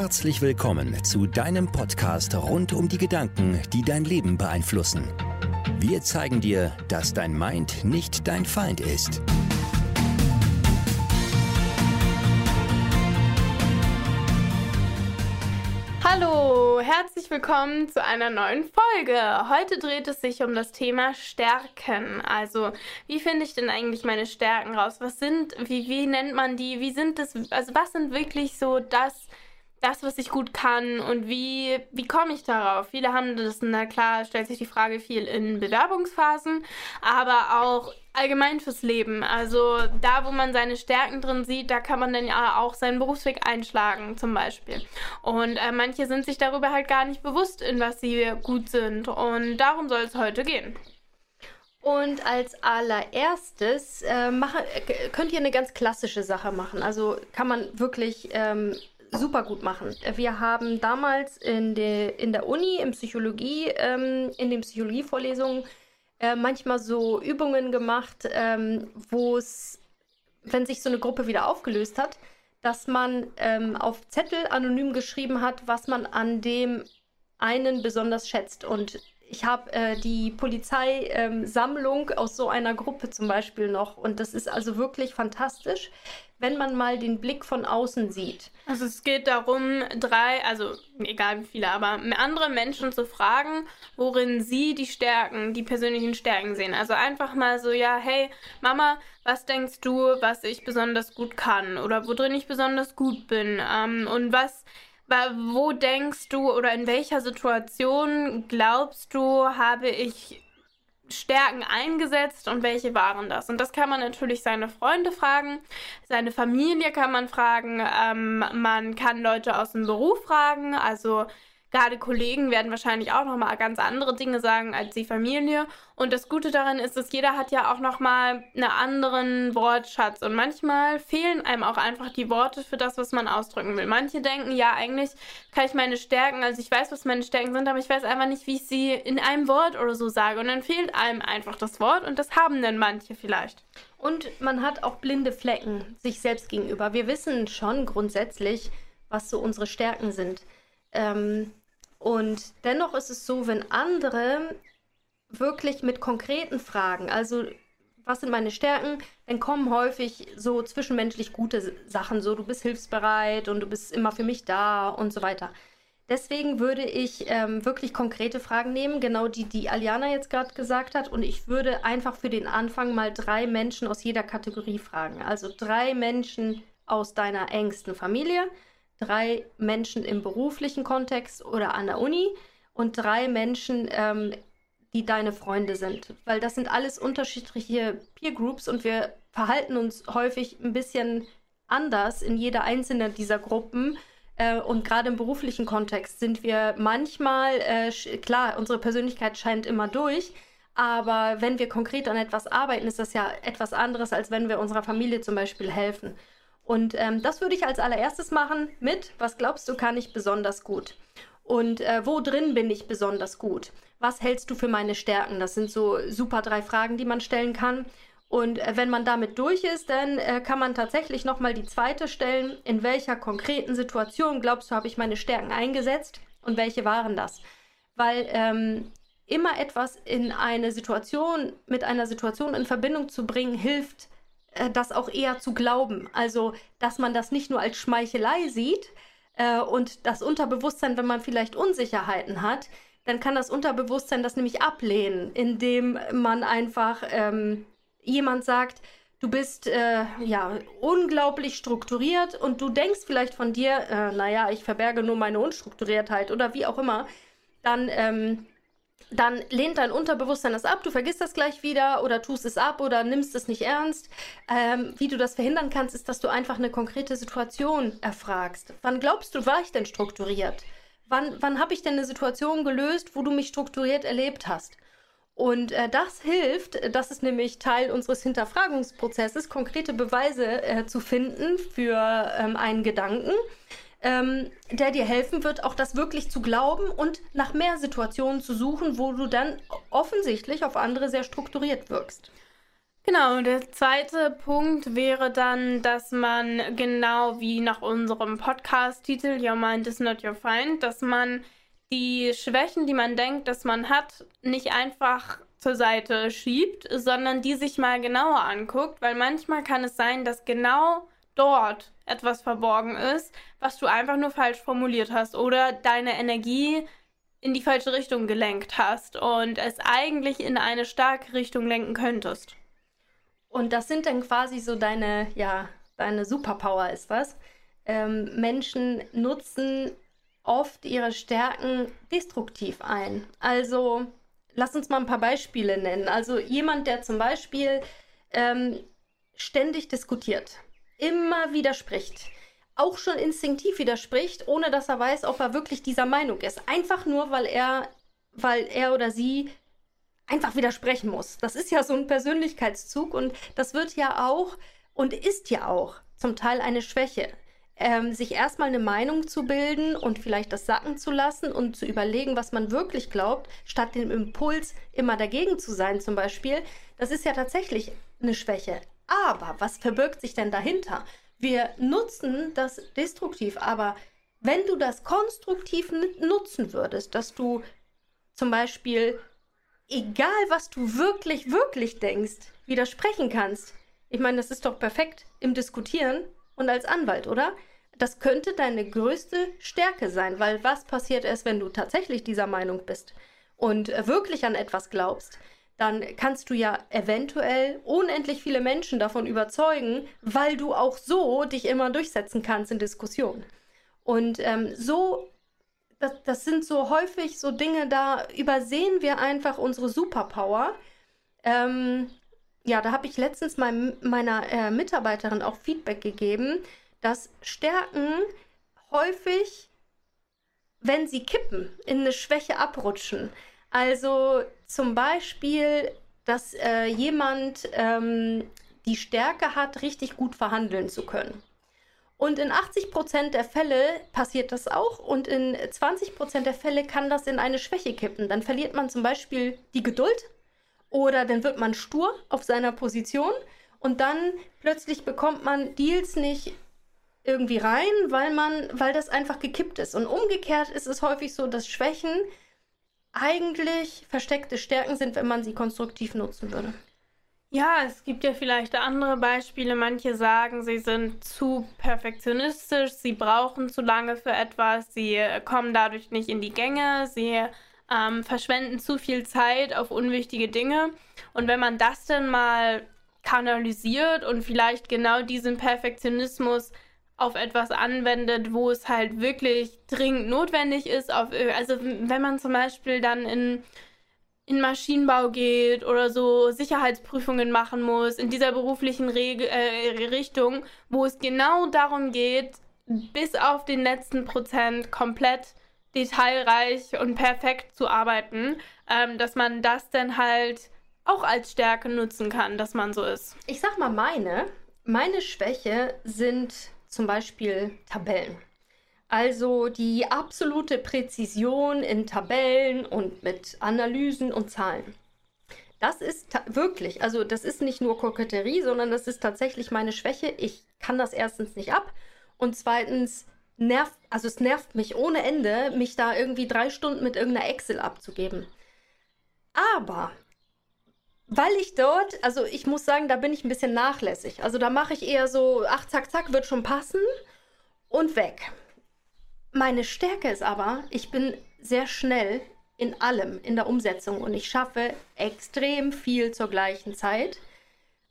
Herzlich willkommen zu deinem Podcast rund um die Gedanken, die dein Leben beeinflussen. Wir zeigen dir, dass dein Mind nicht dein Feind ist. Hallo, herzlich willkommen zu einer neuen Folge. Heute dreht es sich um das Thema Stärken. Also, wie finde ich denn eigentlich meine Stärken raus? Was sind, wie, wie nennt man die? Wie sind das, also was sind wirklich so das, das, was ich gut kann und wie, wie komme ich darauf? Viele haben das, na klar, stellt sich die Frage viel in Bewerbungsphasen, aber auch allgemein fürs Leben. Also da, wo man seine Stärken drin sieht, da kann man dann ja auch seinen Berufsweg einschlagen, zum Beispiel. Und äh, manche sind sich darüber halt gar nicht bewusst, in was sie gut sind. Und darum soll es heute gehen. Und als allererstes äh, mache, könnt ihr eine ganz klassische Sache machen. Also kann man wirklich ähm, super gut machen. Wir haben damals in, de, in der Uni, in Psychologie, ähm, in den Psychologievorlesungen äh, manchmal so Übungen gemacht, ähm, wo es, wenn sich so eine Gruppe wieder aufgelöst hat, dass man ähm, auf Zettel anonym geschrieben hat, was man an dem einen besonders schätzt. Und ich habe äh, die Polizeisammlung ähm, aus so einer Gruppe zum Beispiel noch. Und das ist also wirklich fantastisch, wenn man mal den Blick von außen sieht. Also es geht darum, drei, also egal wie viele, aber andere Menschen zu fragen, worin sie die Stärken, die persönlichen Stärken sehen. Also einfach mal so, ja, hey, Mama, was denkst du, was ich besonders gut kann oder worin ich besonders gut bin? Ähm, und was wo denkst du oder in welcher Situation glaubst du, habe ich Stärken eingesetzt und welche waren das? Und das kann man natürlich seine Freunde fragen, seine Familie kann man fragen, ähm, man kann Leute aus dem Beruf fragen, also gerade Kollegen werden wahrscheinlich auch nochmal ganz andere Dinge sagen als die Familie. Und das Gute daran ist, dass jeder hat ja auch nochmal einen anderen Wortschatz. Und manchmal fehlen einem auch einfach die Worte für das, was man ausdrücken will. Manche denken, ja, eigentlich kann ich meine Stärken, also ich weiß, was meine Stärken sind, aber ich weiß einfach nicht, wie ich sie in einem Wort oder so sage. Und dann fehlt einem einfach das Wort und das haben dann manche vielleicht. Und man hat auch blinde Flecken sich selbst gegenüber. Wir wissen schon grundsätzlich, was so unsere Stärken sind. Ähm, und dennoch ist es so, wenn andere wirklich mit konkreten Fragen, also was sind meine Stärken, dann kommen häufig so zwischenmenschlich gute Sachen, so du bist hilfsbereit und du bist immer für mich da und so weiter. Deswegen würde ich ähm, wirklich konkrete Fragen nehmen, genau die, die Aliana jetzt gerade gesagt hat. Und ich würde einfach für den Anfang mal drei Menschen aus jeder Kategorie fragen. Also drei Menschen aus deiner engsten Familie, drei Menschen im beruflichen Kontext oder an der Uni und drei Menschen, ähm, die deine Freunde sind. Weil das sind alles unterschiedliche Peer Groups und wir verhalten uns häufig ein bisschen anders in jeder einzelnen dieser Gruppen. Äh, und gerade im beruflichen Kontext sind wir manchmal, äh, klar, unsere Persönlichkeit scheint immer durch, aber wenn wir konkret an etwas arbeiten, ist das ja etwas anderes, als wenn wir unserer Familie zum Beispiel helfen. Und ähm, das würde ich als allererstes machen mit, was glaubst du, kann ich besonders gut? Und äh, wo drin bin ich besonders gut? Was hältst du für meine Stärken? Das sind so super drei Fragen, die man stellen kann. Und äh, wenn man damit durch ist, dann äh, kann man tatsächlich nochmal die zweite stellen. In welcher konkreten Situation glaubst du, habe ich meine Stärken eingesetzt? Und welche waren das? Weil ähm, immer etwas in eine Situation, mit einer Situation in Verbindung zu bringen, hilft, äh, das auch eher zu glauben. Also, dass man das nicht nur als Schmeichelei sieht äh, und das Unterbewusstsein, wenn man vielleicht Unsicherheiten hat, dann kann das Unterbewusstsein das nämlich ablehnen, indem man einfach ähm, jemand sagt, du bist äh, ja unglaublich strukturiert und du denkst vielleicht von dir, äh, naja, ich verberge nur meine Unstrukturiertheit oder wie auch immer, dann ähm, dann lehnt dein Unterbewusstsein das ab, du vergisst das gleich wieder oder tust es ab oder nimmst es nicht ernst. Ähm, wie du das verhindern kannst, ist, dass du einfach eine konkrete Situation erfragst. Wann glaubst du, war ich denn strukturiert? Wann, wann habe ich denn eine Situation gelöst, wo du mich strukturiert erlebt hast? Und äh, das hilft, das ist nämlich Teil unseres Hinterfragungsprozesses, konkrete Beweise äh, zu finden für ähm, einen Gedanken ähm, der dir helfen wird, auch das wirklich zu glauben und nach mehr Situationen zu suchen, wo du dann offensichtlich auf andere sehr strukturiert wirkst. Genau, der zweite Punkt wäre dann, dass man genau wie nach unserem Podcast-Titel Your Mind is not your Feind, dass man die Schwächen, die man denkt, dass man hat, nicht einfach zur Seite schiebt, sondern die sich mal genauer anguckt, weil manchmal kann es sein, dass genau dort etwas verborgen ist, was du einfach nur falsch formuliert hast oder deine Energie in die falsche Richtung gelenkt hast und es eigentlich in eine starke Richtung lenken könntest. Und das sind dann quasi so deine, ja, deine Superpower ist das. Ähm, Menschen nutzen oft ihre Stärken destruktiv ein. Also, lass uns mal ein paar Beispiele nennen. Also, jemand, der zum Beispiel ähm, ständig diskutiert, immer widerspricht, auch schon instinktiv widerspricht, ohne dass er weiß, ob er wirklich dieser Meinung ist. Einfach nur, weil er, weil er oder sie einfach widersprechen muss. Das ist ja so ein Persönlichkeitszug und das wird ja auch und ist ja auch zum Teil eine Schwäche. Ähm, sich erstmal eine Meinung zu bilden und vielleicht das sacken zu lassen und zu überlegen, was man wirklich glaubt, statt dem Impuls immer dagegen zu sein, zum Beispiel, das ist ja tatsächlich eine Schwäche. Aber was verbirgt sich denn dahinter? Wir nutzen das destruktiv, aber wenn du das konstruktiv nutzen würdest, dass du zum Beispiel egal was du wirklich, wirklich denkst, widersprechen kannst. Ich meine, das ist doch perfekt im Diskutieren und als Anwalt, oder? Das könnte deine größte Stärke sein, weil was passiert erst, wenn du tatsächlich dieser Meinung bist und wirklich an etwas glaubst? Dann kannst du ja eventuell unendlich viele Menschen davon überzeugen, weil du auch so dich immer durchsetzen kannst in Diskussionen. Und ähm, so das, das sind so häufig so Dinge, da übersehen wir einfach unsere Superpower. Ähm, ja, da habe ich letztens mein, meiner äh, Mitarbeiterin auch Feedback gegeben, dass Stärken häufig, wenn sie kippen, in eine Schwäche abrutschen. Also zum Beispiel, dass äh, jemand ähm, die Stärke hat, richtig gut verhandeln zu können. Und in 80 Prozent der Fälle passiert das auch und in 20 Prozent der Fälle kann das in eine Schwäche kippen. Dann verliert man zum Beispiel die Geduld oder dann wird man stur auf seiner Position und dann plötzlich bekommt man Deals nicht irgendwie rein, weil man, weil das einfach gekippt ist. Und umgekehrt ist es häufig so, dass Schwächen eigentlich versteckte Stärken sind, wenn man sie konstruktiv nutzen würde. Ja, es gibt ja vielleicht andere Beispiele. Manche sagen, sie sind zu perfektionistisch, sie brauchen zu lange für etwas, sie kommen dadurch nicht in die Gänge, sie ähm, verschwenden zu viel Zeit auf unwichtige Dinge. Und wenn man das dann mal kanalisiert und vielleicht genau diesen Perfektionismus auf etwas anwendet, wo es halt wirklich dringend notwendig ist, auf, also wenn man zum Beispiel dann in in Maschinenbau geht oder so Sicherheitsprüfungen machen muss, in dieser beruflichen Reg äh, Richtung, wo es genau darum geht, bis auf den letzten Prozent komplett detailreich und perfekt zu arbeiten, ähm, dass man das dann halt auch als Stärke nutzen kann, dass man so ist. Ich sag mal meine, meine Schwäche sind zum Beispiel Tabellen. Also die absolute Präzision in Tabellen und mit Analysen und Zahlen. Das ist wirklich, also das ist nicht nur Koketterie, sondern das ist tatsächlich meine Schwäche. Ich kann das erstens nicht ab und zweitens nervt, also es nervt mich ohne Ende, mich da irgendwie drei Stunden mit irgendeiner Excel abzugeben. Aber weil ich dort, also ich muss sagen, da bin ich ein bisschen nachlässig. Also da mache ich eher so, ach, zack, zack, wird schon passen und weg. Meine Stärke ist aber, ich bin sehr schnell in allem, in der Umsetzung und ich schaffe extrem viel zur gleichen Zeit.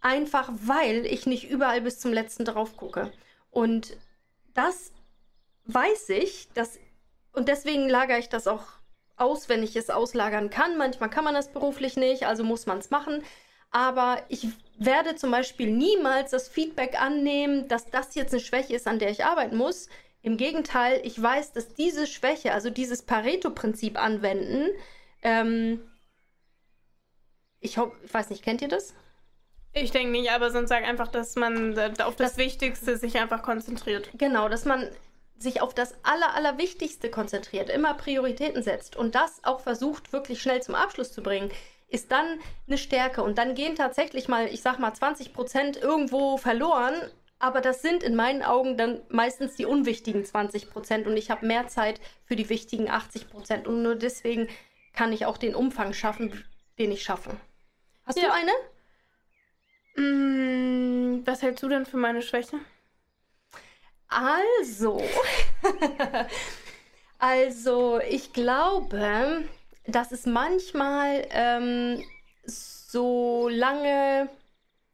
Einfach weil ich nicht überall bis zum letzten drauf gucke. Und das weiß ich, dass, und deswegen lagere ich das auch aus, wenn ich es auslagern kann. Manchmal kann man das beruflich nicht, also muss man es machen. Aber ich werde zum Beispiel niemals das Feedback annehmen, dass das jetzt eine Schwäche ist, an der ich arbeiten muss. Im Gegenteil, ich weiß, dass diese Schwäche, also dieses Pareto-Prinzip anwenden, ähm, ich hoffe, ich weiß nicht, kennt ihr das? Ich denke nicht, aber sonst sag einfach, dass man auf das, das, Wichtigste sich einfach konzentriert. Genau, dass man sich auf das Aller, Allerwichtigste konzentriert, immer Prioritäten setzt und das auch versucht, wirklich schnell zum Abschluss zu bringen ist dann eine Stärke. Und dann gehen tatsächlich mal, ich sag mal, 20 Prozent irgendwo verloren. Aber das sind in meinen Augen dann meistens die unwichtigen 20 Prozent. Und ich habe mehr Zeit für die wichtigen 80 Prozent. Und nur deswegen kann ich auch den Umfang schaffen, den ich schaffe. Hast ja. du eine? Mm, was hältst du denn für meine Schwäche? Also, also ich glaube, dass es manchmal ähm, so lange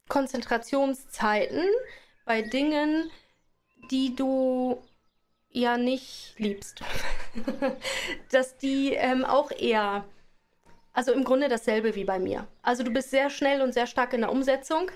Konzentrationszeiten bei Dingen, die du ja nicht liebst, dass die ähm, auch eher, also im Grunde dasselbe wie bei mir. Also du bist sehr schnell und sehr stark in der Umsetzung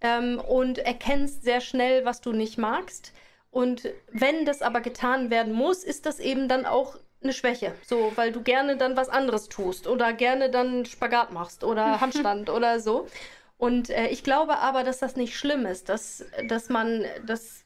ähm, und erkennst sehr schnell, was du nicht magst. Und wenn das aber getan werden muss, ist das eben dann auch eine Schwäche. So, weil du gerne dann was anderes tust oder gerne dann Spagat machst oder Handstand oder so. Und äh, ich glaube aber, dass das nicht schlimm ist, dass, dass man, dass,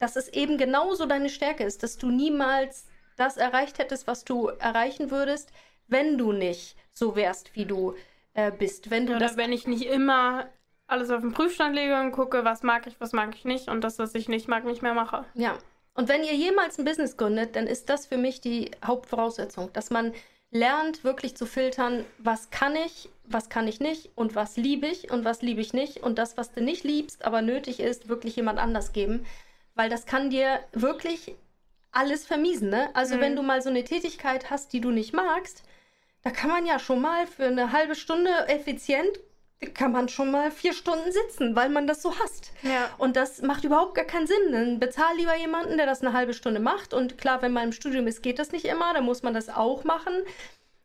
dass es eben genauso deine Stärke ist, dass du niemals das erreicht hättest, was du erreichen würdest, wenn du nicht so wärst, wie du äh, bist. Wenn du Oder das wenn ich nicht immer alles auf den Prüfstand lege und gucke, was mag ich, was mag ich nicht und das, was ich nicht mag, nicht mehr mache. Ja. Und wenn ihr jemals ein Business gründet, dann ist das für mich die Hauptvoraussetzung, dass man lernt wirklich zu filtern, was kann ich, was kann ich nicht und was liebe ich und was liebe ich nicht und das, was du nicht liebst, aber nötig ist, wirklich jemand anders geben, weil das kann dir wirklich alles vermiesen. Ne? Also mhm. wenn du mal so eine Tätigkeit hast, die du nicht magst, da kann man ja schon mal für eine halbe Stunde effizient kann man schon mal vier Stunden sitzen, weil man das so hasst. Ja. Und das macht überhaupt gar keinen Sinn. Dann bezahl lieber jemanden, der das eine halbe Stunde macht. Und klar, wenn man im Studium ist, geht das nicht immer. Dann muss man das auch machen.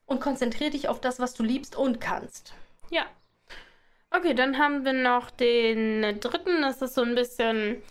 Und konzentrier dich auf das, was du liebst und kannst. Ja. Okay, dann haben wir noch den dritten. Das ist so ein bisschen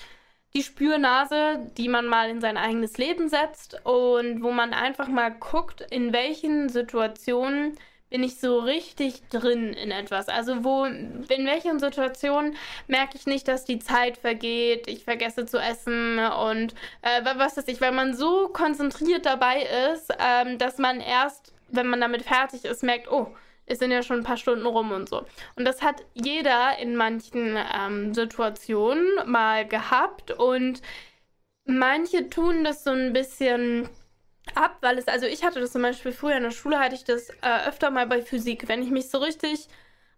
die Spürnase, die man mal in sein eigenes Leben setzt und wo man einfach mal guckt, in welchen Situationen bin ich so richtig drin in etwas. Also wo, in welchen Situationen merke ich nicht, dass die Zeit vergeht, ich vergesse zu essen und äh, was weiß ich, weil man so konzentriert dabei ist, ähm, dass man erst, wenn man damit fertig ist, merkt, oh, es sind ja schon ein paar Stunden rum und so. Und das hat jeder in manchen ähm, Situationen mal gehabt und manche tun das so ein bisschen ab, weil es, also ich hatte das zum Beispiel früher in der Schule, hatte ich das äh, öfter mal bei Physik. Wenn ich mich so richtig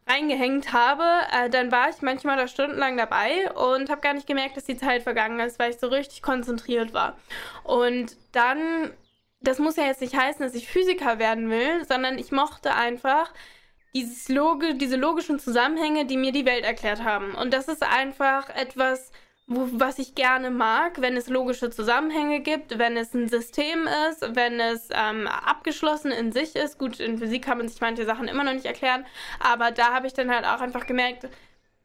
reingehängt habe, äh, dann war ich manchmal da stundenlang dabei und habe gar nicht gemerkt, dass die Zeit vergangen ist, weil ich so richtig konzentriert war. Und dann, das muss ja jetzt nicht heißen, dass ich Physiker werden will, sondern ich mochte einfach dieses Logi diese logischen Zusammenhänge, die mir die Welt erklärt haben. Und das ist einfach etwas, wo, was ich gerne mag, wenn es logische Zusammenhänge gibt, wenn es ein System ist, wenn es ähm, abgeschlossen in sich ist. Gut, in Physik kann man sich manche Sachen immer noch nicht erklären, aber da habe ich dann halt auch einfach gemerkt,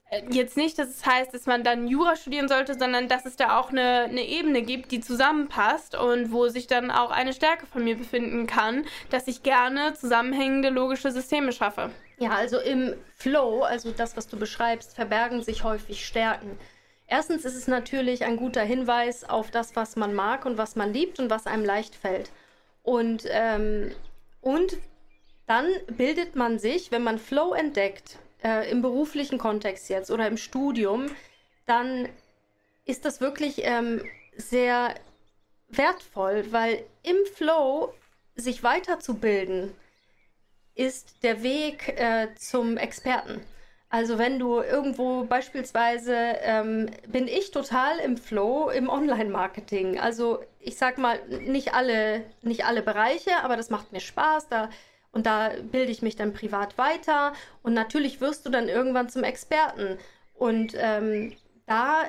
äh, jetzt nicht, dass es heißt, dass man dann Jura studieren sollte, sondern dass es da auch eine, eine Ebene gibt, die zusammenpasst und wo sich dann auch eine Stärke von mir befinden kann, dass ich gerne zusammenhängende logische Systeme schaffe. Ja, also im Flow, also das, was du beschreibst, verbergen sich häufig Stärken. Erstens ist es natürlich ein guter Hinweis auf das, was man mag und was man liebt und was einem leicht fällt. Und, ähm, und dann bildet man sich, wenn man Flow entdeckt, äh, im beruflichen Kontext jetzt oder im Studium, dann ist das wirklich ähm, sehr wertvoll, weil im Flow sich weiterzubilden ist der Weg äh, zum Experten. Also wenn du irgendwo beispielsweise ähm, bin ich total im Flow im Online-Marketing. Also ich sag mal nicht alle nicht alle Bereiche, aber das macht mir Spaß. Da und da bilde ich mich dann privat weiter und natürlich wirst du dann irgendwann zum Experten. Und ähm, da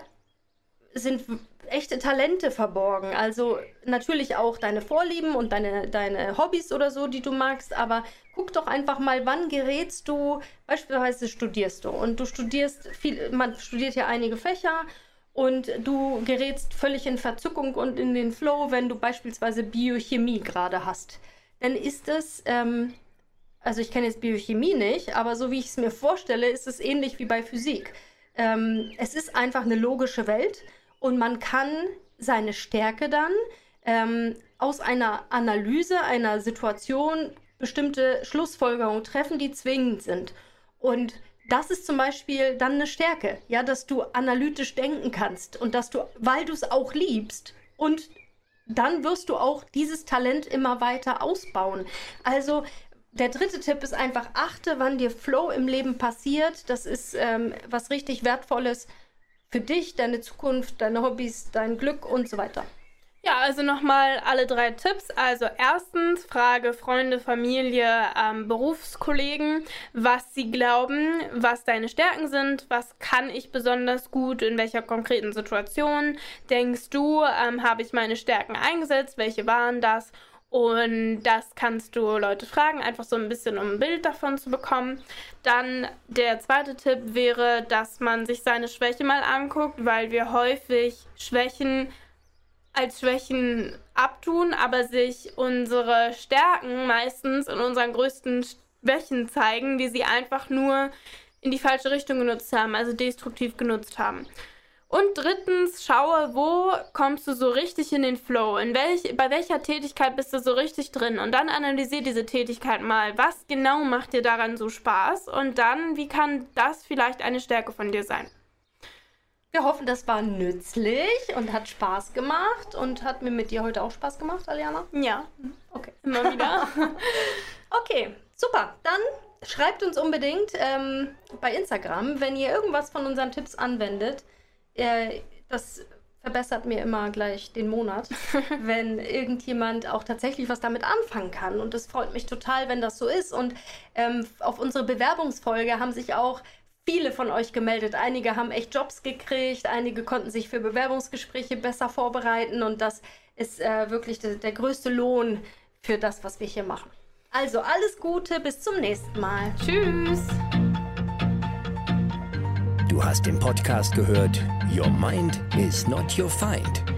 sind echte Talente verborgen. Also natürlich auch deine Vorlieben und deine, deine Hobbys oder so, die du magst, aber guck doch einfach mal, wann gerätst du, beispielsweise studierst du und du studierst viel, man studiert ja einige Fächer und du gerätst völlig in Verzückung und in den Flow, wenn du beispielsweise Biochemie gerade hast. Dann ist es, ähm, also ich kenne jetzt Biochemie nicht, aber so wie ich es mir vorstelle, ist es ähnlich wie bei Physik. Ähm, es ist einfach eine logische Welt und man kann seine Stärke dann ähm, aus einer Analyse einer Situation bestimmte Schlussfolgerungen treffen, die zwingend sind. Und das ist zum Beispiel dann eine Stärke, ja, dass du analytisch denken kannst und dass du, weil du es auch liebst und dann wirst du auch dieses Talent immer weiter ausbauen. Also der dritte Tipp ist einfach, achte, wann dir Flow im Leben passiert. Das ist ähm, was richtig Wertvolles für dich, deine Zukunft, deine Hobbys, dein Glück und so weiter. Ja, also nochmal alle drei Tipps. Also erstens, frage Freunde, Familie, ähm, Berufskollegen, was sie glauben, was deine Stärken sind, was kann ich besonders gut, in welcher konkreten Situation denkst du, ähm, habe ich meine Stärken eingesetzt, welche waren das? Und das kannst du Leute fragen, einfach so ein bisschen, um ein Bild davon zu bekommen. Dann der zweite Tipp wäre, dass man sich seine Schwäche mal anguckt, weil wir häufig Schwächen als Schwächen abtun, aber sich unsere Stärken meistens in unseren größten Schwächen zeigen, die sie einfach nur in die falsche Richtung genutzt haben, also destruktiv genutzt haben. Und drittens, schaue, wo kommst du so richtig in den Flow? In welch, bei welcher Tätigkeit bist du so richtig drin? Und dann analysiere diese Tätigkeit mal. Was genau macht dir daran so Spaß? Und dann, wie kann das vielleicht eine Stärke von dir sein? Wir hoffen, das war nützlich und hat Spaß gemacht und hat mir mit dir heute auch Spaß gemacht, Aliana? Ja. Okay. Immer wieder. okay, super. Dann schreibt uns unbedingt ähm, bei Instagram, wenn ihr irgendwas von unseren Tipps anwendet äh, das verbessert mir immer gleich den Monat, wenn irgendjemand auch tatsächlich was damit anfangen kann. Und es freut mich total, wenn das so ist. Und ähm, auf unsere Bewerbungsfolge haben sich auch viele von euch gemeldet. Einige haben echt Jobs gekriegt, einige konnten sich für Bewerbungsgespräche besser vorbereiten. Und das ist äh, wirklich de der größte Lohn für das, was wir hier machen. Also alles Gute, bis zum nächsten Mal. Tschüss. Du hast den Podcast gehört. Your Mind is not your find